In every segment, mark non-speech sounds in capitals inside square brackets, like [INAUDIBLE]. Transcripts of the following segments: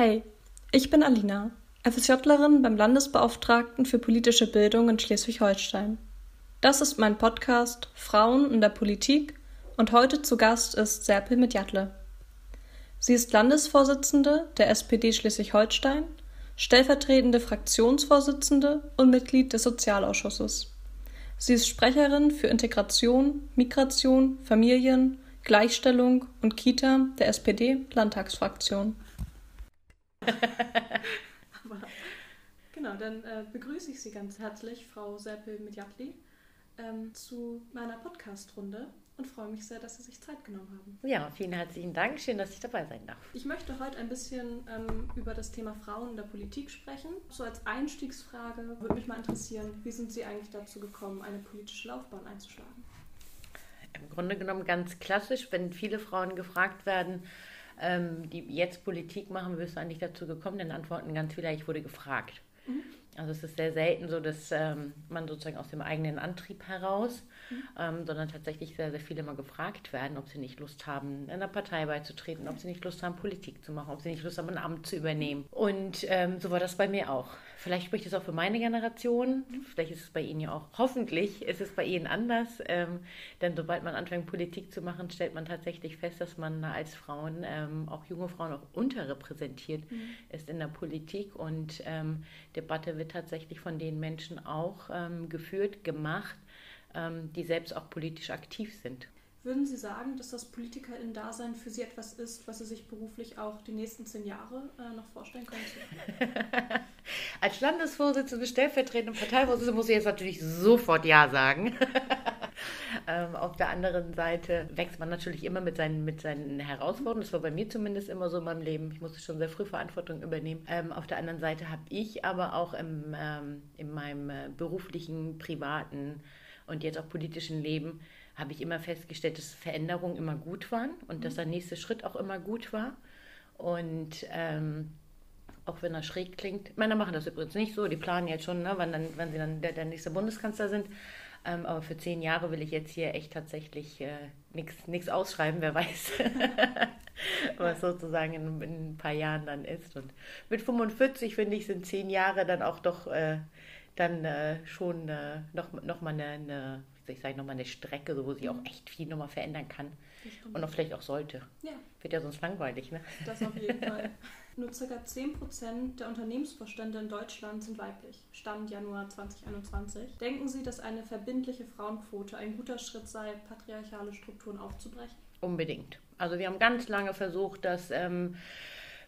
Hey, ich bin Alina, FSJlerin beim Landesbeauftragten für politische Bildung in Schleswig-Holstein. Das ist mein Podcast Frauen in der Politik und heute zu Gast ist Serpil Medjatle. Sie ist Landesvorsitzende der SPD Schleswig-Holstein, stellvertretende Fraktionsvorsitzende und Mitglied des Sozialausschusses. Sie ist Sprecherin für Integration, Migration, Familien, Gleichstellung und Kita der SPD-Landtagsfraktion. [LAUGHS] Aber genau, dann äh, begrüße ich Sie ganz herzlich, Frau Serpil Medjatli, ähm, zu meiner Podcast-Runde und freue mich sehr, dass Sie sich Zeit genommen haben. Ja, vielen herzlichen Dank. Schön, dass ich dabei sein darf. Ich möchte heute ein bisschen ähm, über das Thema Frauen in der Politik sprechen. So als Einstiegsfrage würde mich mal interessieren, wie sind Sie eigentlich dazu gekommen, eine politische Laufbahn einzuschlagen? Im Grunde genommen ganz klassisch, wenn viele Frauen gefragt werden, ähm, die jetzt Politik machen, wirst du eigentlich dazu gekommen? Dann antworten ganz viele, ich wurde gefragt. Mhm. Also es ist sehr selten so, dass ähm, man sozusagen aus dem eigenen Antrieb heraus, mhm. ähm, sondern tatsächlich sehr, sehr viele mal gefragt werden, ob sie nicht Lust haben, in einer Partei beizutreten, ob sie nicht Lust haben, Politik zu machen, ob sie nicht Lust haben, ein Amt zu übernehmen. Und ähm, so war das bei mir auch. Vielleicht spricht es auch für meine Generation, vielleicht ist es bei Ihnen ja auch, hoffentlich ist es bei Ihnen anders, ähm, denn sobald man anfängt, Politik zu machen, stellt man tatsächlich fest, dass man als Frauen, ähm, auch junge Frauen, auch unterrepräsentiert mhm. ist in der Politik und ähm, Debatte wird tatsächlich von den Menschen auch ähm, geführt, gemacht, ähm, die selbst auch politisch aktiv sind. Würden Sie sagen, dass das Politikerin-Dasein für Sie etwas ist, was Sie sich beruflich auch die nächsten zehn Jahre äh, noch vorstellen können? [LAUGHS] Als Landesvorsitzende, stellvertretende Parteivorsitzende muss ich jetzt natürlich sofort Ja sagen. [LAUGHS] ähm, auf der anderen Seite wächst man natürlich immer mit seinen, mit seinen Herausforderungen. Das war bei mir zumindest immer so in meinem Leben. Ich musste schon sehr früh Verantwortung übernehmen. Ähm, auf der anderen Seite habe ich aber auch im, ähm, in meinem äh, beruflichen, privaten und jetzt auch politischen Leben habe ich immer festgestellt, dass Veränderungen immer gut waren und mhm. dass der nächste Schritt auch immer gut war. Und ähm, auch wenn er schräg klingt, Männer machen das übrigens nicht so, die planen jetzt schon, ne, wann, dann, wann sie dann der, der nächste Bundeskanzler sind. Ähm, aber für zehn Jahre will ich jetzt hier echt tatsächlich äh, nichts ausschreiben, wer weiß, [LAUGHS] was sozusagen in, in, ein paar Jahren dann ist. Und mit 45, finde ich, sind zehn Jahre dann auch doch äh, dann äh, schon äh, noch, noch mal eine, eine ich sage nochmal eine Strecke, so, wo sich auch mhm. echt viel nochmal verändern kann. Und auch vielleicht auch sollte. Ja. Wird ja sonst langweilig, ne? Das auf jeden [LAUGHS] Fall. Nur ca. 10% der Unternehmensvorstände in Deutschland sind weiblich. Stand Januar 2021. Denken Sie, dass eine verbindliche Frauenquote ein guter Schritt sei, patriarchale Strukturen aufzubrechen? Unbedingt. Also wir haben ganz lange versucht, dass ähm,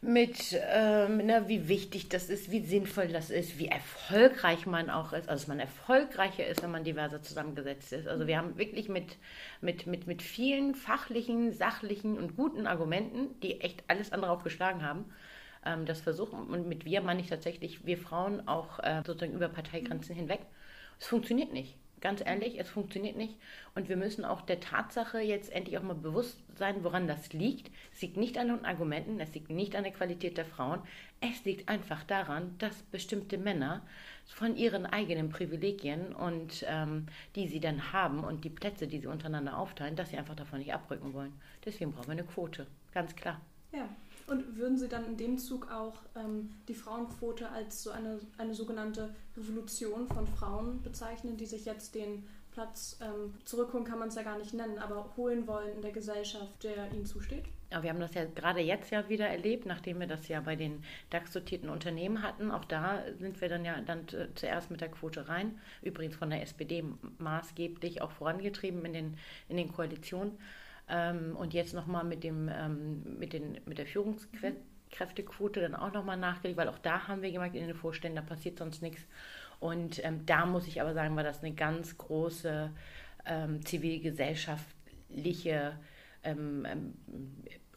mit, ähm, na, wie wichtig das ist, wie sinnvoll das ist, wie erfolgreich man auch ist. Also, dass man erfolgreicher ist, wenn man diverser zusammengesetzt ist. Also, wir haben wirklich mit, mit, mit, mit vielen fachlichen, sachlichen und guten Argumenten, die echt alles andere aufgeschlagen haben, ähm, das versuchen. Und mit wir meine ich tatsächlich, wir Frauen auch äh, sozusagen über Parteigrenzen hinweg. Es funktioniert nicht. Ganz ehrlich, es funktioniert nicht. Und wir müssen auch der Tatsache jetzt endlich auch mal bewusst sein, woran das liegt. Es liegt nicht an den Argumenten, es liegt nicht an der Qualität der Frauen. Es liegt einfach daran, dass bestimmte Männer von ihren eigenen Privilegien und ähm, die sie dann haben und die Plätze, die sie untereinander aufteilen, dass sie einfach davon nicht abrücken wollen. Deswegen brauchen wir eine Quote. Ganz klar. Ja. Und würden Sie dann in dem Zug auch ähm, die Frauenquote als so eine, eine sogenannte Revolution von Frauen bezeichnen, die sich jetzt den Platz ähm, zurückholen, kann man es ja gar nicht nennen, aber holen wollen in der Gesellschaft, der ihnen zusteht? Ja, wir haben das ja gerade jetzt ja wieder erlebt, nachdem wir das ja bei den DAX-dotierten Unternehmen hatten. Auch da sind wir dann ja dann zuerst mit der Quote rein. Übrigens von der SPD maßgeblich auch vorangetrieben in den, in den Koalitionen. Ähm, und jetzt nochmal mit, ähm, mit, mit der Führungskräftequote dann auch nochmal nachgelegt, weil auch da haben wir gemerkt in den Vorständen, da passiert sonst nichts. Und ähm, da muss ich aber sagen, war das eine ganz große ähm, zivilgesellschaftliche ähm, ähm,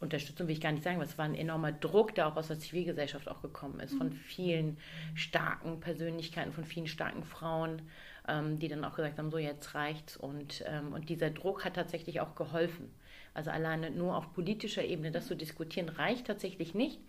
Unterstützung will ich gar nicht sagen, aber es war ein enormer Druck, der auch aus der Zivilgesellschaft auch gekommen ist, von mhm. vielen starken Persönlichkeiten, von vielen starken Frauen, ähm, die dann auch gesagt haben, so jetzt reicht's. Und, ähm, und dieser Druck hat tatsächlich auch geholfen. Also alleine nur auf politischer Ebene das zu diskutieren, reicht tatsächlich nicht.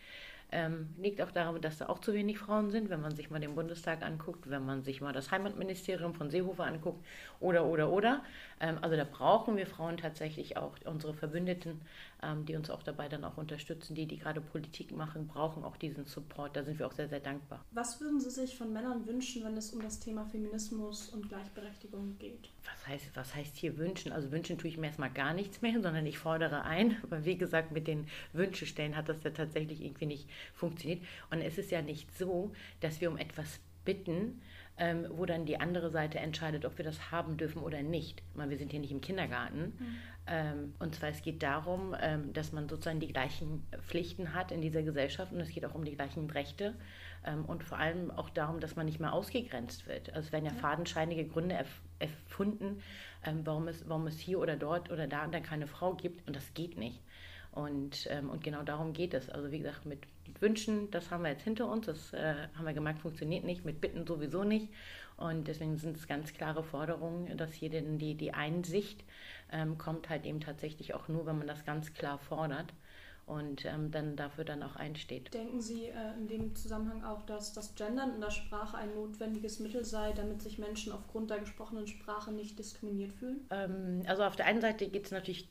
Ähm, liegt auch daran, dass da auch zu wenig Frauen sind, wenn man sich mal den Bundestag anguckt, wenn man sich mal das Heimatministerium von Seehofer anguckt oder, oder, oder. Ähm, also da brauchen wir Frauen tatsächlich auch, unsere Verbündeten, ähm, die uns auch dabei dann auch unterstützen. Die, die gerade Politik machen, brauchen auch diesen Support. Da sind wir auch sehr, sehr dankbar. Was würden Sie sich von Männern wünschen, wenn es um das Thema Feminismus und Gleichberechtigung geht? Was heißt, was heißt hier wünschen? Also wünschen tue ich mir erstmal gar nichts mehr, sondern ich fordere ein. [LAUGHS] Aber wie gesagt, mit den Wünschestellen hat das ja tatsächlich irgendwie nicht funktioniert. Und es ist ja nicht so, dass wir um etwas bitten, ähm, wo dann die andere Seite entscheidet, ob wir das haben dürfen oder nicht. meine, wir sind hier nicht im Kindergarten. Mhm. Ähm, und zwar es geht darum, ähm, dass man sozusagen die gleichen Pflichten hat in dieser Gesellschaft und es geht auch um die gleichen Rechte ähm, und vor allem auch darum, dass man nicht mehr ausgegrenzt wird. Also es werden ja, ja. fadenscheinige Gründe erf erfunden, ähm, warum, es, warum es hier oder dort oder da und dann keine Frau gibt und das geht nicht. Und, ähm, und genau darum geht es. Also wie gesagt, mit Wünschen, das haben wir jetzt hinter uns, das äh, haben wir gemerkt, funktioniert nicht, mit Bitten sowieso nicht. Und deswegen sind es ganz klare Forderungen, dass hier denn die, die Einsicht ähm, kommt halt eben tatsächlich auch nur, wenn man das ganz klar fordert und ähm, dann dafür dann auch einsteht. Denken Sie äh, in dem Zusammenhang auch, dass das Gendern in der Sprache ein notwendiges Mittel sei, damit sich Menschen aufgrund der gesprochenen Sprache nicht diskriminiert fühlen? Ähm, also auf der einen Seite geht es natürlich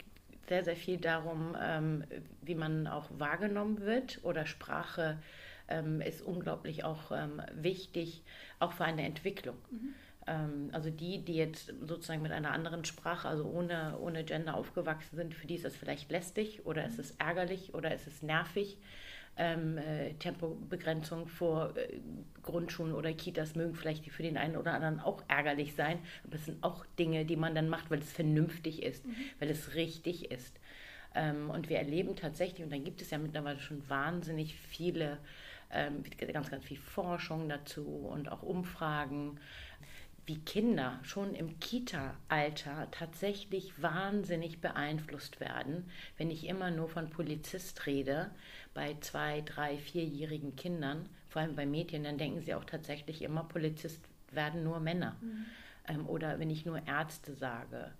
sehr, sehr viel darum, ähm, wie man auch wahrgenommen wird oder Sprache ähm, ist unglaublich auch ähm, wichtig, auch für eine Entwicklung. Mhm. Ähm, also die, die jetzt sozusagen mit einer anderen Sprache, also ohne, ohne Gender aufgewachsen sind, für die ist es vielleicht lästig oder mhm. ist es ärgerlich oder ist es nervig ähm, äh, Tempobegrenzung vor äh, Grundschulen oder Kitas mögen vielleicht für den einen oder anderen auch ärgerlich sein, aber es sind auch Dinge, die man dann macht, weil es vernünftig ist, mhm. weil es richtig ist. Ähm, und wir erleben tatsächlich, und dann gibt es ja mittlerweile schon wahnsinnig viele, ähm, ganz, ganz viel Forschung dazu und auch Umfragen, wie Kinder schon im Kita-Alter tatsächlich wahnsinnig beeinflusst werden, wenn ich immer nur von Polizist rede, bei zwei, drei, vierjährigen Kindern, vor allem bei Mädchen, dann denken sie auch tatsächlich immer, Polizist werden nur Männer. Mhm. Ähm, oder wenn ich nur Ärzte sage.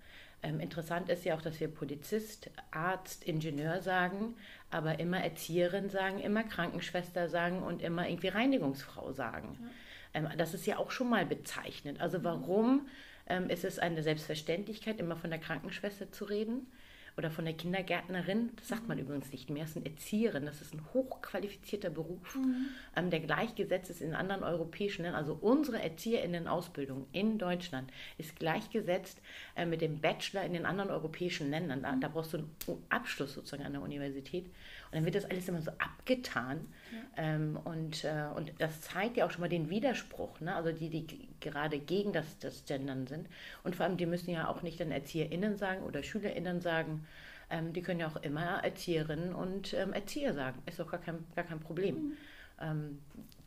Ähm, interessant ist ja auch, dass wir Polizist, Arzt, Ingenieur sagen, aber immer Erzieherin sagen, immer Krankenschwester sagen und immer irgendwie Reinigungsfrau sagen. Ja. Ähm, das ist ja auch schon mal bezeichnend. Also mhm. warum ähm, ist es eine Selbstverständlichkeit, immer von der Krankenschwester zu reden? oder von der Kindergärtnerin, das sagt man übrigens nicht mehr, ist eine Erzieherin, das ist ein hochqualifizierter Beruf, mhm. ähm, der gleichgesetzt ist in anderen europäischen Ländern. Also unsere Erzieherinnenausbildung in Deutschland ist gleichgesetzt äh, mit dem Bachelor in den anderen europäischen Ländern. Da, mhm. da, brauchst du einen Abschluss sozusagen an der Universität. Dann wird das alles immer so abgetan. Ja. Ähm, und, äh, und das zeigt ja auch schon mal den Widerspruch, ne? also die, die gerade gegen das, das Gendern sind. Und vor allem, die müssen ja auch nicht dann ErzieherInnen sagen oder SchülerInnen sagen, ähm, die können ja auch immer Erzieherinnen und ähm, Erzieher sagen. Ist doch gar kein, gar kein Problem. Mhm. Ähm,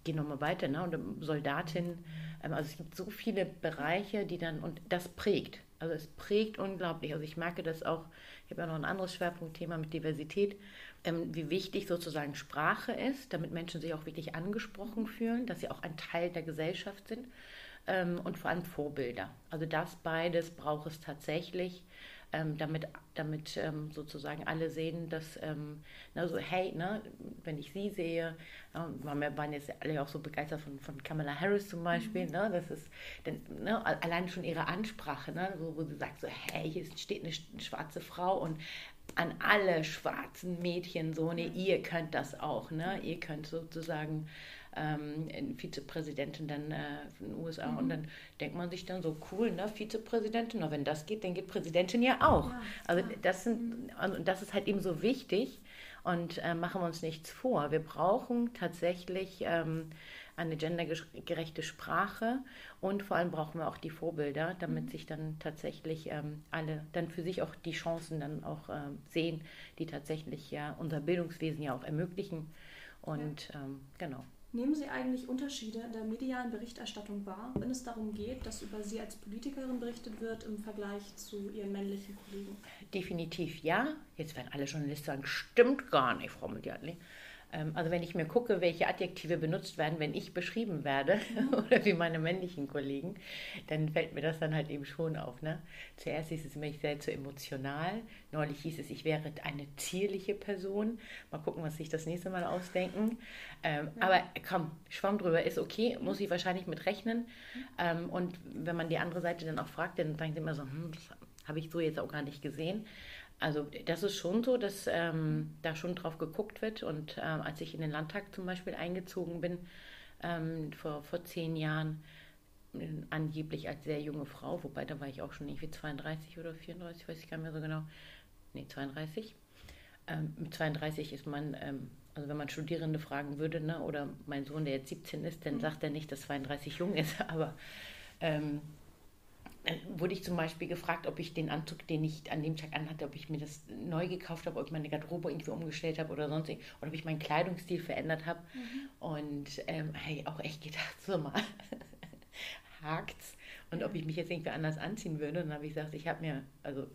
gehen nochmal weiter, ne? Und Soldatin, ähm, also es gibt so viele Bereiche, die dann, und das prägt. Also es prägt unglaublich. Also ich merke das auch, ich habe ja noch ein anderes Schwerpunktthema mit Diversität, ähm, wie wichtig sozusagen Sprache ist, damit Menschen sich auch wirklich angesprochen fühlen, dass sie auch ein Teil der Gesellschaft sind ähm, und vor allem Vorbilder. Also das beides braucht es tatsächlich, ähm, damit, damit ähm, sozusagen alle sehen, dass, ähm, na, so, hey, ne, wenn ich sie sehe, äh, wir waren jetzt alle auch so begeistert von, von Kamala Harris zum Beispiel, mhm. ne, das ist denn, ne, allein schon ihre Ansprache, ne, so, wo sie sagt so, hey, hier steht eine, eine schwarze Frau und an alle schwarzen Mädchen so, ne, ihr könnt das auch, ne, ihr könnt sozusagen ähm, Vizepräsidentin dann äh, in den USA. Mhm. Und dann denkt man sich dann so, cool, ne, Vizepräsidentin, na, wenn das geht, dann geht Präsidentin ja auch. Ja, also das sind, also das ist halt eben so wichtig und äh, machen wir uns nichts vor. Wir brauchen tatsächlich ähm, eine gendergerechte Sprache und vor allem brauchen wir auch die Vorbilder, damit mhm. sich dann tatsächlich ähm, alle dann für sich auch die Chancen dann auch ähm, sehen, die tatsächlich ja unser Bildungswesen ja auch ermöglichen. Und ja. ähm, genau. Nehmen Sie eigentlich Unterschiede in der medialen Berichterstattung wahr, wenn es darum geht, dass über Sie als Politikerin berichtet wird im Vergleich zu Ihren männlichen Kollegen? Definitiv ja. Jetzt werden alle Journalisten sagen, stimmt gar nicht, Frau Mediatli. Ähm, also wenn ich mir gucke, welche Adjektive benutzt werden, wenn ich beschrieben werde mhm. [LAUGHS] oder wie meine männlichen Kollegen, dann fällt mir das dann halt eben schon auf. Ne? Zuerst hieß es immer, ich wäre zu emotional. Neulich hieß es, ich wäre eine zierliche Person. Mal gucken, was sich das nächste Mal ausdenken. Ähm, ja. Aber komm, Schwamm drüber ist okay, muss ich wahrscheinlich mit rechnen. Mhm. Ähm, und wenn man die andere Seite dann auch fragt, dann sagen sie immer so, hm, das habe ich so jetzt auch gar nicht gesehen. Also das ist schon so, dass ähm, da schon drauf geguckt wird. Und ähm, als ich in den Landtag zum Beispiel eingezogen bin, ähm, vor, vor zehn Jahren, äh, angeblich als sehr junge Frau, wobei da war ich auch schon irgendwie 32 oder 34, weiß ich gar nicht mehr so genau. Nee, 32. Ähm, mit 32 ist man, ähm, also wenn man Studierende fragen würde, ne, oder mein Sohn, der jetzt 17 ist, dann mhm. sagt er nicht, dass 32 jung ist, [LAUGHS] aber wurde ich zum Beispiel gefragt, ob ich den Anzug, den ich an dem Tag anhatte, ob ich mir das neu gekauft habe, ob ich meine Garderobe irgendwie umgestellt habe oder sonst oder ob ich meinen Kleidungsstil verändert habe. Mhm. Und ähm, hey, auch echt gedacht, [LAUGHS] so mal [LAUGHS] hakt's. Und ob ich mich jetzt irgendwie anders anziehen würde. Und dann habe ich gesagt, ich habe mir also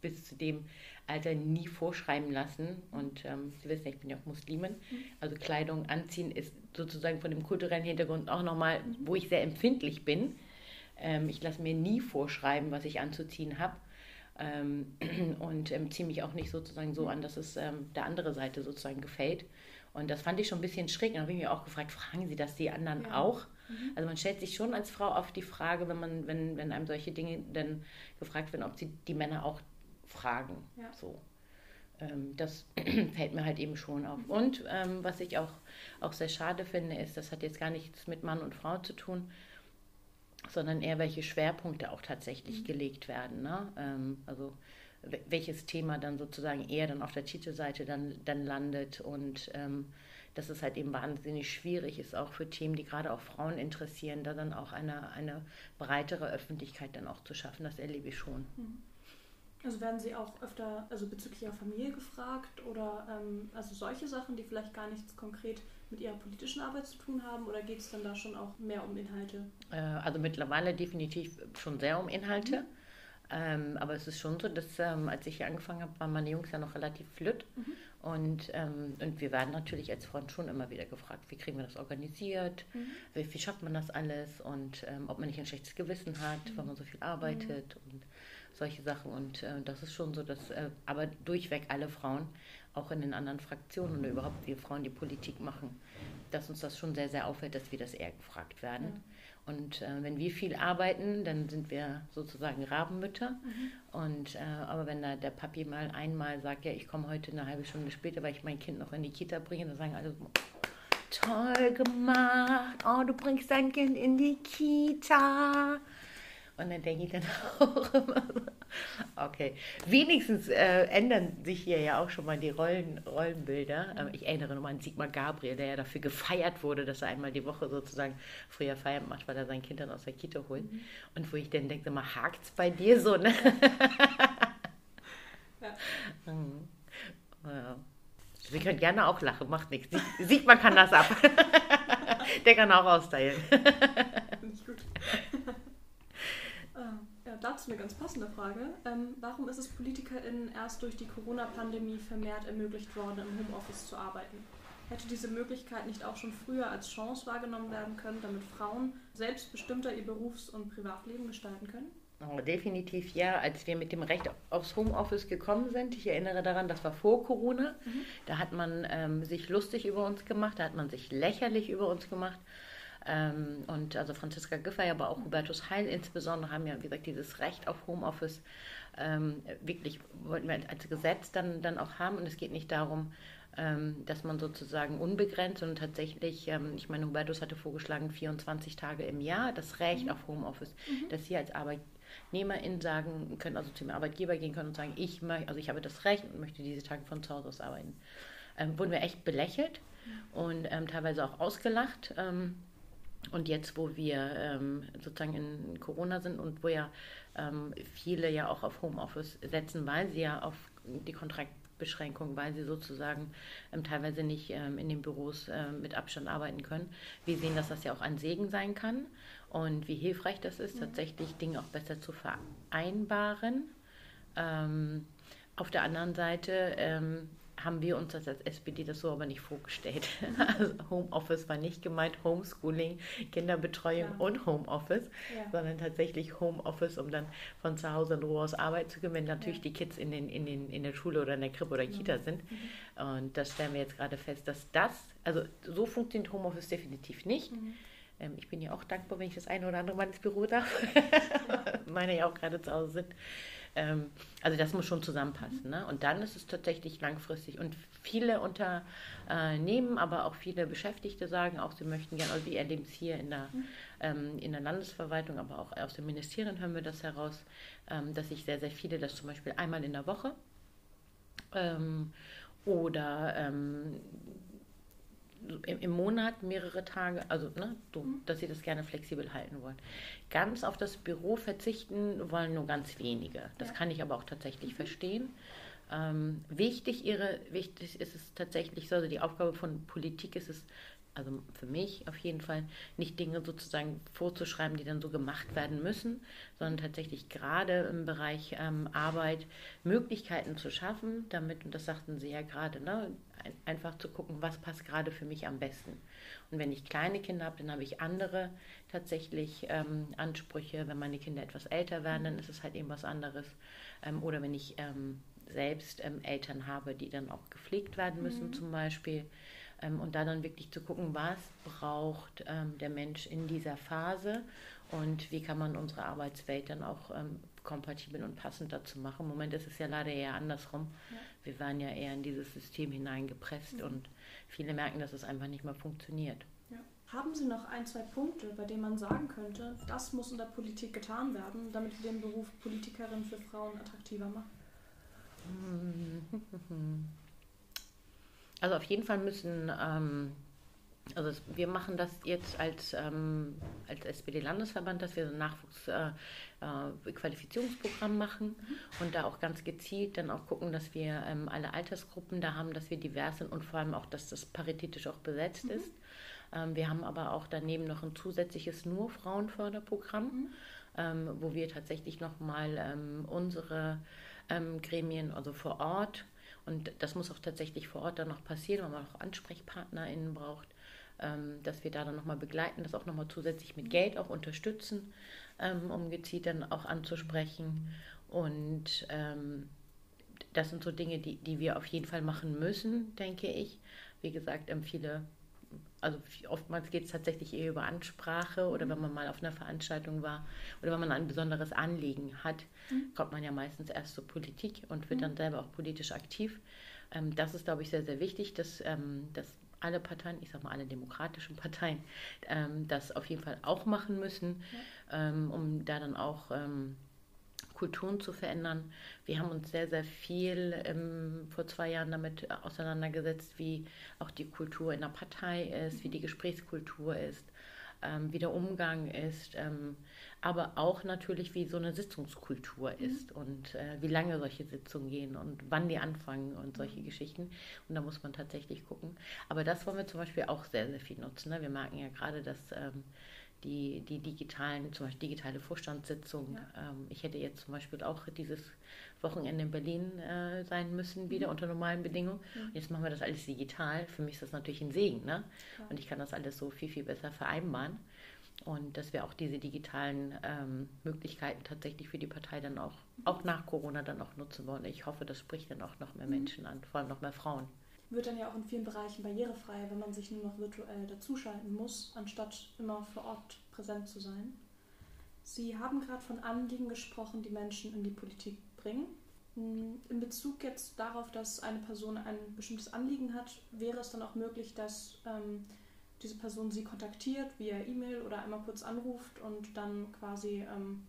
bis zu dem Alter nie vorschreiben lassen. Und ähm, Sie wissen, ich bin ja auch Muslimin. Mhm. Also Kleidung anziehen ist sozusagen von dem kulturellen Hintergrund auch nochmal, mhm. wo ich sehr empfindlich bin ähm, ich lasse mir nie vorschreiben, was ich anzuziehen habe. Ähm, [CLEARS THROAT] und ähm, ziehe mich auch nicht sozusagen so an, dass es ähm, der andere Seite sozusagen gefällt. Und das fand ich schon ein bisschen schräg. Und da habe ich mir auch gefragt, fragen Sie das die anderen ja. auch? Mhm. Also man stellt sich schon als Frau oft die Frage, wenn man, wenn, wenn einem solche Dinge dann gefragt werden, ob sie die Männer auch fragen. Ja. So. Ähm, das [CLEARS THROAT] fällt mir halt eben schon auf. Und ähm, was ich auch, auch sehr schade finde, ist, das hat jetzt gar nichts mit Mann und Frau zu tun, sondern eher welche Schwerpunkte auch tatsächlich mhm. gelegt werden. Ne? Ähm, also welches Thema dann sozusagen eher dann auf der Titelseite dann, dann landet und ähm, dass es halt eben wahnsinnig schwierig ist, auch für Themen, die gerade auch Frauen interessieren, da dann auch eine, eine breitere Öffentlichkeit dann auch zu schaffen. Das erlebe ich schon. Mhm. Also werden Sie auch öfter, also bezüglich Ihrer Familie gefragt oder ähm, also solche Sachen, die vielleicht gar nichts konkret mit Ihrer politischen Arbeit zu tun haben oder geht es dann da schon auch mehr um Inhalte? Äh, also mittlerweile definitiv schon sehr um Inhalte. Mhm. Ähm, aber es ist schon so, dass ähm, als ich hier angefangen habe, waren meine Jungs ja noch relativ flütt. Mhm. Und, ähm, und wir werden natürlich als Front schon immer wieder gefragt, wie kriegen wir das organisiert, mhm. wie, wie, schafft man das alles und ähm, ob man nicht ein schlechtes Gewissen hat, mhm. weil man so viel arbeitet und solche Sachen. Und äh, das ist schon so, dass äh, aber durchweg alle Frauen, auch in den anderen Fraktionen oder überhaupt wir Frauen, die Politik machen, dass uns das schon sehr, sehr auffällt, dass wir das eher gefragt werden. Ja. Und äh, wenn wir viel arbeiten, dann sind wir sozusagen Rabenmütter. Mhm. Und, äh, aber wenn da der Papi mal einmal sagt, ja, ich komme heute eine halbe Stunde später, weil ich mein Kind noch in die Kita bringe, dann sagen alle, toll gemacht, oh, du bringst dein Kind in die Kita. Und dann denke ich dann [LAUGHS] auch immer so, okay. Wenigstens äh, ändern sich hier ja auch schon mal die Rollen, Rollenbilder. Ähm, ich erinnere nur an Sigmar Gabriel, der ja dafür gefeiert wurde, dass er einmal die Woche sozusagen früher Feierabend macht, weil er sein Kind dann aus der Kita holt. Mhm. Und wo ich dann denke, mal es bei dir so, ne? ja. [LAUGHS] Mhm. ja. Sie können gerne auch lachen, macht nichts. Sieht man kann das ab. [LAUGHS] Der kann auch austeilen. Finde ich gut. Dazu eine ganz passende Frage. Ähm, warum ist es PolitikerInnen erst durch die Corona-Pandemie vermehrt ermöglicht worden, im Homeoffice zu arbeiten? Hätte diese Möglichkeit nicht auch schon früher als Chance wahrgenommen werden können, damit Frauen selbstbestimmter ihr Berufs- und Privatleben gestalten können? Oh, definitiv ja. Als wir mit dem Recht aufs Homeoffice gekommen sind, ich erinnere daran, das war vor Corona, mhm. da hat man ähm, sich lustig über uns gemacht, da hat man sich lächerlich über uns gemacht. Ähm, und also Franziska Giffey, aber auch Hubertus Heil insbesondere haben ja, wie gesagt, dieses Recht auf Homeoffice ähm, wirklich wollten wir als Gesetz dann, dann auch haben. Und es geht nicht darum, ähm, dass man sozusagen unbegrenzt und tatsächlich, ähm, ich meine, Hubertus hatte vorgeschlagen, 24 Tage im Jahr das Recht mhm. auf Homeoffice, mhm. dass Sie als Arbeitnehmerin sagen können, also zum Arbeitgeber gehen können und sagen, ich möchte, also ich habe das Recht und möchte diese Tage von zu Hause aus arbeiten. Ähm, wurden wir echt belächelt mhm. und ähm, teilweise auch ausgelacht. Ähm, und jetzt, wo wir ähm, sozusagen in Corona sind und wo ja ähm, viele ja auch auf Homeoffice setzen, weil sie ja auf die Kontraktbeschränkung, weil sie sozusagen ähm, teilweise nicht ähm, in den Büros äh, mit Abstand arbeiten können. Wir sehen, dass das ja auch ein Segen sein kann und wie hilfreich das ist, tatsächlich Dinge auch besser zu vereinbaren. Ähm, auf der anderen Seite ähm, haben wir uns das als SPD das so aber nicht vorgestellt. [LAUGHS] Also Homeoffice war nicht gemeint Homeschooling, Kinderbetreuung ja. und Homeoffice, ja. sondern tatsächlich Homeoffice, um dann von zu Hause in Ruhe aus Arbeit zu gehen, wenn natürlich ja. die Kids in, den, in, den, in der Schule oder in der Krippe oder Kita sind. Mhm. Und das stellen wir jetzt gerade fest, dass das, also so funktioniert Homeoffice definitiv nicht. Mhm. Ähm, ich bin ja auch dankbar, wenn ich das eine oder andere Mal ins Büro darf. [LAUGHS] Meine ja auch gerade zu Hause sind. Ähm, also das muss schon zusammenpassen. Ne? Und dann ist es tatsächlich langfristig. Und viele Unternehmen, aber auch viele Beschäftigte sagen auch, sie möchten gerne, also wir erleben es hier in der, ähm, in der Landesverwaltung, aber auch aus den Ministerien hören wir das heraus, ähm, dass sich sehr, sehr viele das zum Beispiel einmal in der Woche ähm, oder ähm, im Monat mehrere Tage, also ne, du, mhm. dass sie das gerne flexibel halten wollen. Ganz auf das Büro verzichten wollen nur ganz wenige. Das ja. kann ich aber auch tatsächlich mhm. verstehen. Ähm, wichtig, ihre, wichtig ist es tatsächlich, also die Aufgabe von Politik ist es, also für mich auf jeden Fall, nicht Dinge sozusagen vorzuschreiben, die dann so gemacht werden müssen, sondern tatsächlich gerade im Bereich ähm, Arbeit Möglichkeiten zu schaffen, damit, und das sagten Sie ja gerade, ne, einfach zu gucken, was passt gerade für mich am besten. Und wenn ich kleine Kinder habe, dann habe ich andere tatsächlich ähm, Ansprüche. Wenn meine Kinder etwas älter werden, dann ist es halt eben was anderes. Ähm, oder wenn ich ähm, selbst ähm, Eltern habe, die dann auch gepflegt werden müssen, mhm. zum Beispiel. Ähm, und da dann wirklich zu gucken, was braucht ähm, der Mensch in dieser Phase und wie kann man unsere Arbeitswelt dann auch kompatibel und passend dazu machen. Im Moment ist es ja leider eher andersrum. Ja. Wir waren ja eher in dieses System hineingepresst mhm. und viele merken, dass es einfach nicht mehr funktioniert. Ja. Haben Sie noch ein, zwei Punkte, bei denen man sagen könnte, das muss in der Politik getan werden, damit wir den Beruf Politikerin für Frauen attraktiver machen? [LAUGHS] Also auf jeden Fall müssen ähm, also wir machen das jetzt als, ähm, als SPD-Landesverband, dass wir so ein Nachwuchsqualifizierungsprogramm äh, äh, machen mhm. und da auch ganz gezielt dann auch gucken, dass wir ähm, alle Altersgruppen da haben, dass wir divers sind und vor allem auch, dass das paritätisch auch besetzt mhm. ist. Ähm, wir haben aber auch daneben noch ein zusätzliches nur Frauenförderprogramm, mhm. Ähm, wo wir tatsächlich nochmal ähm, unsere ähm, Gremien, also vor Ort, und das muss auch tatsächlich vor Ort dann noch passieren, weil man auch AnsprechpartnerInnen braucht, ähm, dass wir da dann nochmal begleiten, das auch nochmal zusätzlich mit Geld auch unterstützen, ähm, um gezielt dann auch anzusprechen. Und ähm, das sind so Dinge, die, die wir auf jeden Fall machen müssen, denke ich. Wie gesagt, viele, also oftmals geht es tatsächlich eher über Ansprache oder wenn man mal auf einer Veranstaltung war oder wenn man ein besonderes Anliegen hat, mhm. kommt man ja meistens erst zur Politik und wird mhm. dann selber auch politisch aktiv. Das ist, glaube ich, sehr, sehr wichtig, dass, dass alle Parteien, ich sage mal alle demokratischen Parteien, ähm, das auf jeden Fall auch machen müssen, ja. ähm, um da dann auch ähm, Kulturen zu verändern. Wir haben uns sehr, sehr viel ähm, vor zwei Jahren damit auseinandergesetzt, wie auch die Kultur in der Partei ist, wie die Gesprächskultur ist, ähm, wie der Umgang ist ähm, aber auch natürlich, wie so eine Sitzungskultur mhm. ist und äh, wie lange solche Sitzungen gehen und wann die anfangen und solche mhm. Geschichten. Und da muss man tatsächlich gucken. Aber das wollen wir zum Beispiel auch sehr, sehr viel nutzen. Ne? Wir merken ja gerade, dass ähm, die, die digitalen, zum Beispiel digitale Vorstandssitzungen, ja. ähm, ich hätte jetzt zum Beispiel auch dieses Wochenende in Berlin äh, sein müssen, wieder mhm. unter normalen Bedingungen. Mhm. Jetzt machen wir das alles digital. Für mich ist das natürlich ein Segen. Ne? Und ich kann das alles so viel, viel besser vereinbaren und dass wir auch diese digitalen ähm, Möglichkeiten tatsächlich für die Partei dann auch, auch nach Corona dann auch nutzen wollen. Ich hoffe, das spricht dann auch noch mehr mhm. Menschen an, vor allem noch mehr Frauen. Wird dann ja auch in vielen Bereichen barrierefrei, wenn man sich nur noch virtuell dazuschalten muss, anstatt immer vor Ort präsent zu sein. Sie haben gerade von Anliegen gesprochen, die Menschen in die Politik bringen. Hm, in Bezug jetzt darauf, dass eine Person ein bestimmtes Anliegen hat, wäre es dann auch möglich, dass ähm, diese Person sie kontaktiert via E-Mail oder einmal kurz anruft und dann quasi ähm,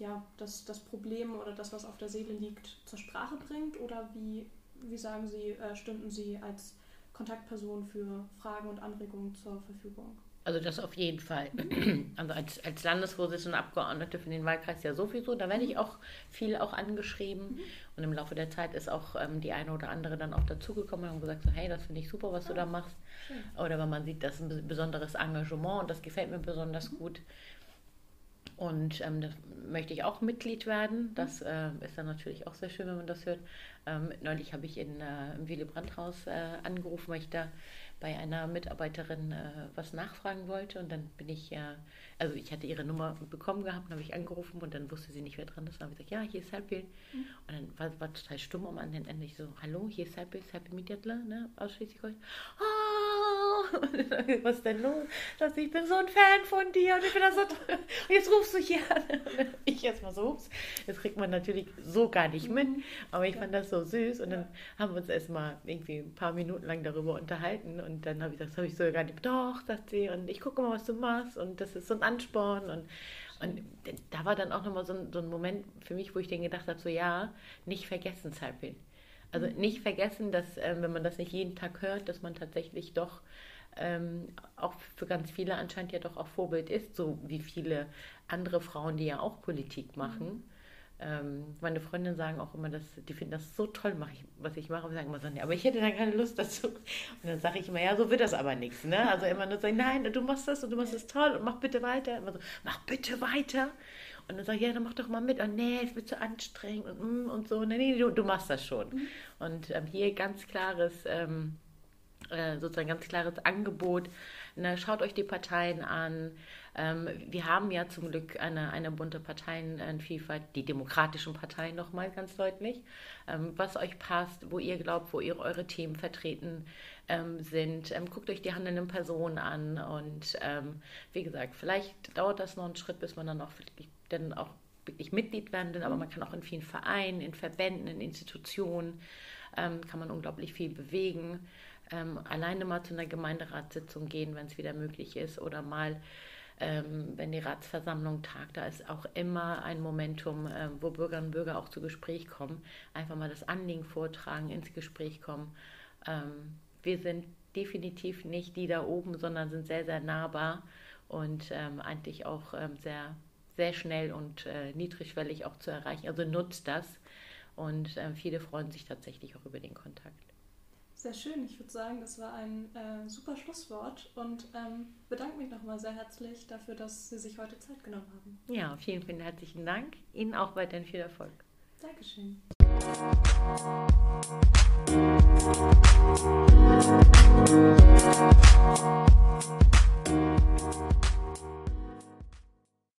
ja, das, das Problem oder das, was auf der Seele liegt, zur Sprache bringt? Oder wie, wie sagen Sie, äh, stünden Sie als Kontaktperson für Fragen und Anregungen zur Verfügung? Also das auf jeden Fall. [CLEARS THROAT] Also als, als Landesvorsitzende und Abgeordnete für den Wahlkreis ja sowieso. Da werde ich auch viel auch angeschrieben. Mhm. Und im Laufe der Zeit ist auch ähm, die eine oder andere dann auch dazugekommen und gesagt so, hey, das finde ich super, was du da machst. Oder wenn man sieht, das ist ein besonderes Engagement und das gefällt mir besonders mhm. gut. Und ähm, da möchte ich auch Mitglied werden. Das äh, ist dann natürlich auch sehr schön, wenn man das hört. Ähm, neulich habe ich in, äh, im Willy Brandt-Haus äh, angerufen, weil ich da bei einer Mitarbeiterin äh, was nachfragen wollte. Und dann bin ich ja, also ich hatte ihre Nummer bekommen gehabt, habe ich angerufen und dann wusste sie nicht, wer dran ist. Dann habe ich gesagt, ja, hier ist Helpil. Mhm. Und dann war, war total stumm am anderen Ende. Ich so, hallo, hier ist Helpil, Helpil Mediatler, ne, aus Schleswig-Holstein. Oh, [LAUGHS] was ist denn los? Ich bin so ein Fan von dir und ich bin das so toll. Und jetzt rufst du hier an. [LAUGHS] ich erstmal so, ups. Das kriegt man natürlich so gar nicht mit. Mhm. Aber ich fand das so süß. Und dann haben wir uns erstmal irgendwie ein paar Minuten lang darüber unterhalten. Und dann habe ich gesagt, das habe ich so gar nicht. Doch, sagt sie. Und ich gucke mal, was du machst. Und das ist so ein Ansporn. Und und da war dann auch nochmal so ein, so ein Moment für mich, wo ich dann gedacht habe, so ja, nicht vergessen, Zeitbild. Also mhm. nicht vergessen, dass äh, wenn man das nicht jeden Tag hört, dass man tatsächlich doch ähm, auch für ganz viele anscheinend ja doch auch Vorbild ist, so wie viele andere Frauen, die ja auch Politik machen. Mhm. Ähm, meine Freundinnen sagen auch immer, dass die finden das so toll, mach ich, was ich mache. Und sagen immer so, nee, aber ich hätte dann keine Lust dazu. Und dann sage ich immer, ja, so wird das aber nichts. Ne? Also immer nur sagen, nein, du machst das und du machst das toll und mach bitte weiter. Immer so, mach bitte weiter. Und dann sage ich, ja, dann mach doch mal mit. Und nee, es wird zu anstrengend und, mm, und so. Nee, nee, du, du machst das schon. Mhm. Und ähm, hier ganz klares, ähm, äh, sozusagen ganz klares Angebot. Ne, schaut euch die Parteien an. Ähm, wir haben ja zum Glück eine, eine bunte Parteienvielfalt, die demokratischen Parteien nochmal ganz deutlich. Ähm, was euch passt, wo ihr glaubt, wo ihr eure Themen vertreten ähm, sind. Ähm, guckt euch die handelnden Personen an. Und wie gesagt, vielleicht dauert das noch einen Schritt, bis man dann auch wirklich dann auch wirklich Mitglied werden will, aber man kann auch in vielen Vereinen, in Verbänden, in Institutionen, ähm, kann man unglaublich viel bewegen. Ähm, alleine mal zu einer Gemeinderatssitzung gehen, wenn es wieder möglich ist, oder mal, ähm, wenn die Ratsversammlung tagt, da ist auch immer ein Momentum, äh, wo Bürgerinnen und Bürger auch zu Gespräch kommen, einfach mal das Anliegen vortragen, ins Gespräch kommen. Ähm, wir sind definitiv nicht die da oben, sondern sind sehr, sehr nahbar und ähm, eigentlich auch ähm, sehr sehr schnell und äh, niedrigschwellig auch zu erreichen. Also nutzt das und äh, viele freuen sich tatsächlich auch über den Kontakt. Sehr schön. Ich würde sagen, das war ein äh, super Schlusswort und ähm, bedanke mich nochmal sehr herzlich dafür, dass Sie sich heute Zeit genommen haben. Ja, vielen, vielen herzlichen Dank. Ihnen auch weiterhin viel Erfolg. Dankeschön. Musik